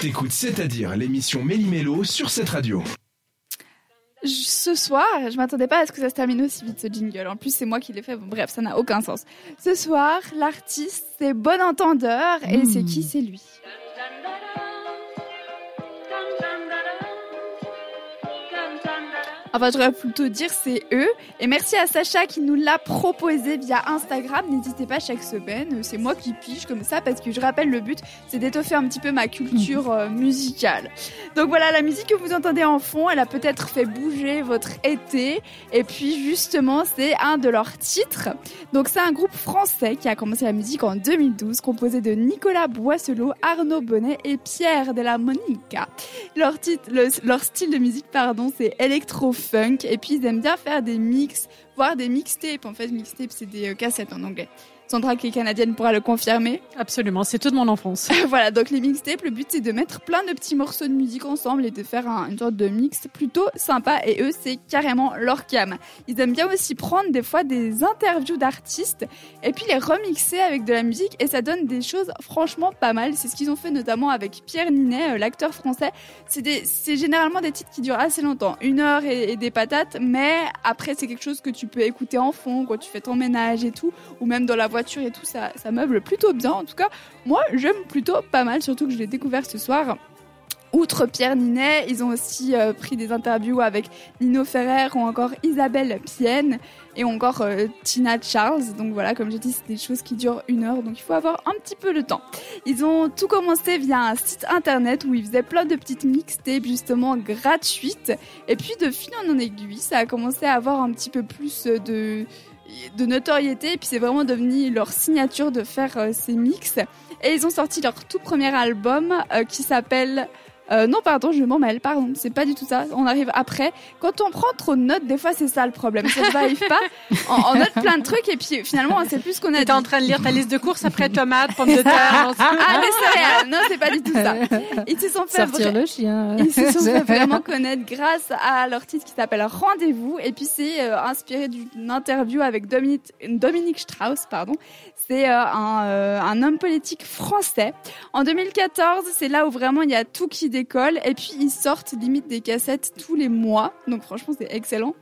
T'écoutes C'est-à-dire l'émission Méli-Mélo sur cette radio. Ce soir, je m'attendais pas à ce que ça se termine aussi vite ce jingle. En plus, c'est moi qui l'ai fait. Bon, bref, ça n'a aucun sens. Ce soir, l'artiste, c'est Bon Entendeur. Et c'est qui? C'est lui. Enfin, j'aurais plutôt dire c'est eux. Et merci à Sacha qui nous l'a proposé via Instagram. N'hésitez pas chaque semaine. C'est moi qui pige comme ça parce que je rappelle le but, c'est d'étoffer un petit peu ma culture euh, musicale. Donc voilà, la musique que vous entendez en fond, elle a peut-être fait bouger votre été. Et puis justement, c'est un de leurs titres. Donc c'est un groupe français qui a commencé la musique en 2012, composé de Nicolas Boisselot, Arnaud Bonnet et Pierre de la Monica. Leur leur style de musique, pardon, c'est électro funk. Et puis ils aiment bien faire des mix, voire des mixtapes. En fait, mixtapes, c'est des euh, cassettes en anglais. Sandra qui est canadienne pourra le confirmer. Absolument, c'est toute mon enfance. voilà, donc les mixtapes, le but c'est de mettre plein de petits morceaux de musique ensemble et de faire une sorte de mix plutôt sympa et eux c'est carrément leur cam. Ils aiment bien aussi prendre des fois des interviews d'artistes et puis les remixer avec de la musique et ça donne des choses franchement pas mal. C'est ce qu'ils ont fait notamment avec Pierre Ninet, euh, l'acteur français. C'est généralement des titres qui durent assez longtemps, une heure et, et des patates, mais après c'est quelque chose que tu peux écouter en fond quand tu fais ton ménage et tout, ou même dans la voiture et tout, ça, ça meuble plutôt bien. En tout cas, moi, j'aime plutôt pas mal, surtout que je l'ai découvert ce soir. Outre Pierre Ninet, ils ont aussi euh, pris des interviews avec Nino Ferrer ou encore Isabelle Pienne et encore euh, Tina Charles. Donc voilà, comme je dis, c'est des choses qui durent une heure, donc il faut avoir un petit peu le temps. Ils ont tout commencé via un site internet où ils faisaient plein de petites mixtapes justement gratuites. Et puis de fil en aiguille, ça a commencé à avoir un petit peu plus de de notoriété. Et puis c'est vraiment devenu leur signature de faire euh, ces mix. Et ils ont sorti leur tout premier album euh, qui s'appelle euh, non, pardon, je m'en mêle, pardon, c'est pas du tout ça. On arrive après. Quand on prend trop de notes, des fois, c'est ça le problème. Ça ne arrive pas. On, note plein de trucs et puis finalement, on sait plus ce qu'on a T'es en train de lire ta liste de courses après tomates, pommes de terre. ah, des céréales. Non, c'est pas du tout ça. Ils se sont fait, Sortir le chien. Ils se sont fait vraiment connaître grâce à leur titre qui s'appelle Rendez-vous. Et puis, c'est euh, inspiré d'une interview avec Dominique, Dominique Strauss, pardon. C'est euh, un, un homme politique français. En 2014, c'est là où vraiment il y a tout qui école et puis ils sortent limite des cassettes tous les mois. Donc franchement, c'est excellent.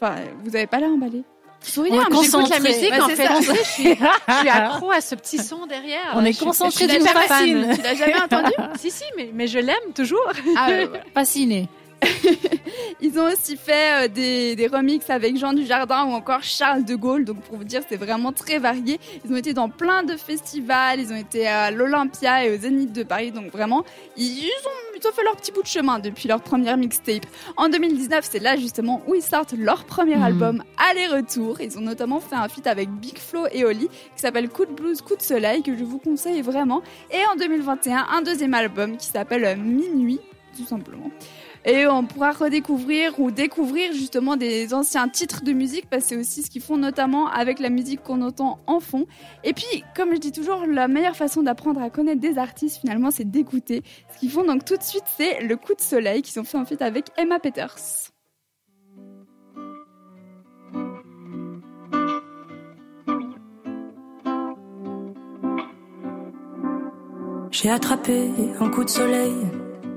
Enfin, vous avez pas l'air emballé. Souriez, on j'écoute la musique, en fait, je suis, je suis accro à ce petit son derrière. On est concentré du fan. Tu l'as jamais entendu Si, si, mais, mais je l'aime toujours. Ah, Fasciné. Ils ont aussi fait euh, des, des remixes avec Jean Dujardin ou encore Charles de Gaulle. Donc pour vous dire, c'est vraiment très varié. Ils ont été dans plein de festivals. Ils ont été à l'Olympia et au Zénith de Paris. Donc vraiment, ils ont, ont fait leur petit bout de chemin depuis leur première mixtape. En 2019, c'est là justement où ils sortent leur premier mhm. album Aller-retour. Ils ont notamment fait un feat avec Big Flo et Oli qui s'appelle Coup de blues, coup de soleil que je vous conseille vraiment. Et en 2021, un deuxième album qui s'appelle Minuit, tout simplement et on pourra redécouvrir ou découvrir justement des anciens titres de musique parce que c'est aussi ce qu'ils font notamment avec la musique qu'on entend en fond. Et puis, comme je dis toujours, la meilleure façon d'apprendre à connaître des artistes finalement, c'est d'écouter. Ce qu'ils font donc tout de suite, c'est le coup de soleil qu'ils ont fait en fait avec Emma Peters. J'ai attrapé un coup de soleil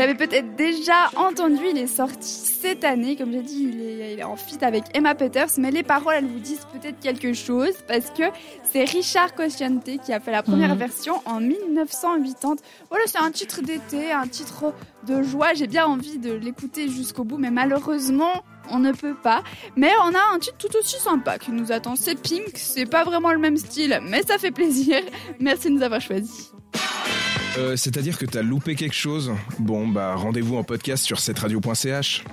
L'avez peut-être déjà entendu, il est sorti cette année. Comme j'ai dit, il est, en fit avec Emma Peters, mais les paroles, elles vous disent peut-être quelque chose parce que c'est Richard Cosciante qui a fait la première mhm. version en 1980. Voilà, c'est un titre d'été, un titre de joie. J'ai bien envie de l'écouter jusqu'au bout, mais malheureusement, on ne peut pas. Mais on a un titre tout aussi sympa qui nous attend. C'est Pink, c'est pas vraiment le même style, mais ça fait plaisir. Merci de nous avoir choisis. Euh, c'est-à-dire que t'as loupé quelque chose? Bon, bah rendez-vous en podcast sur cette radio.ch.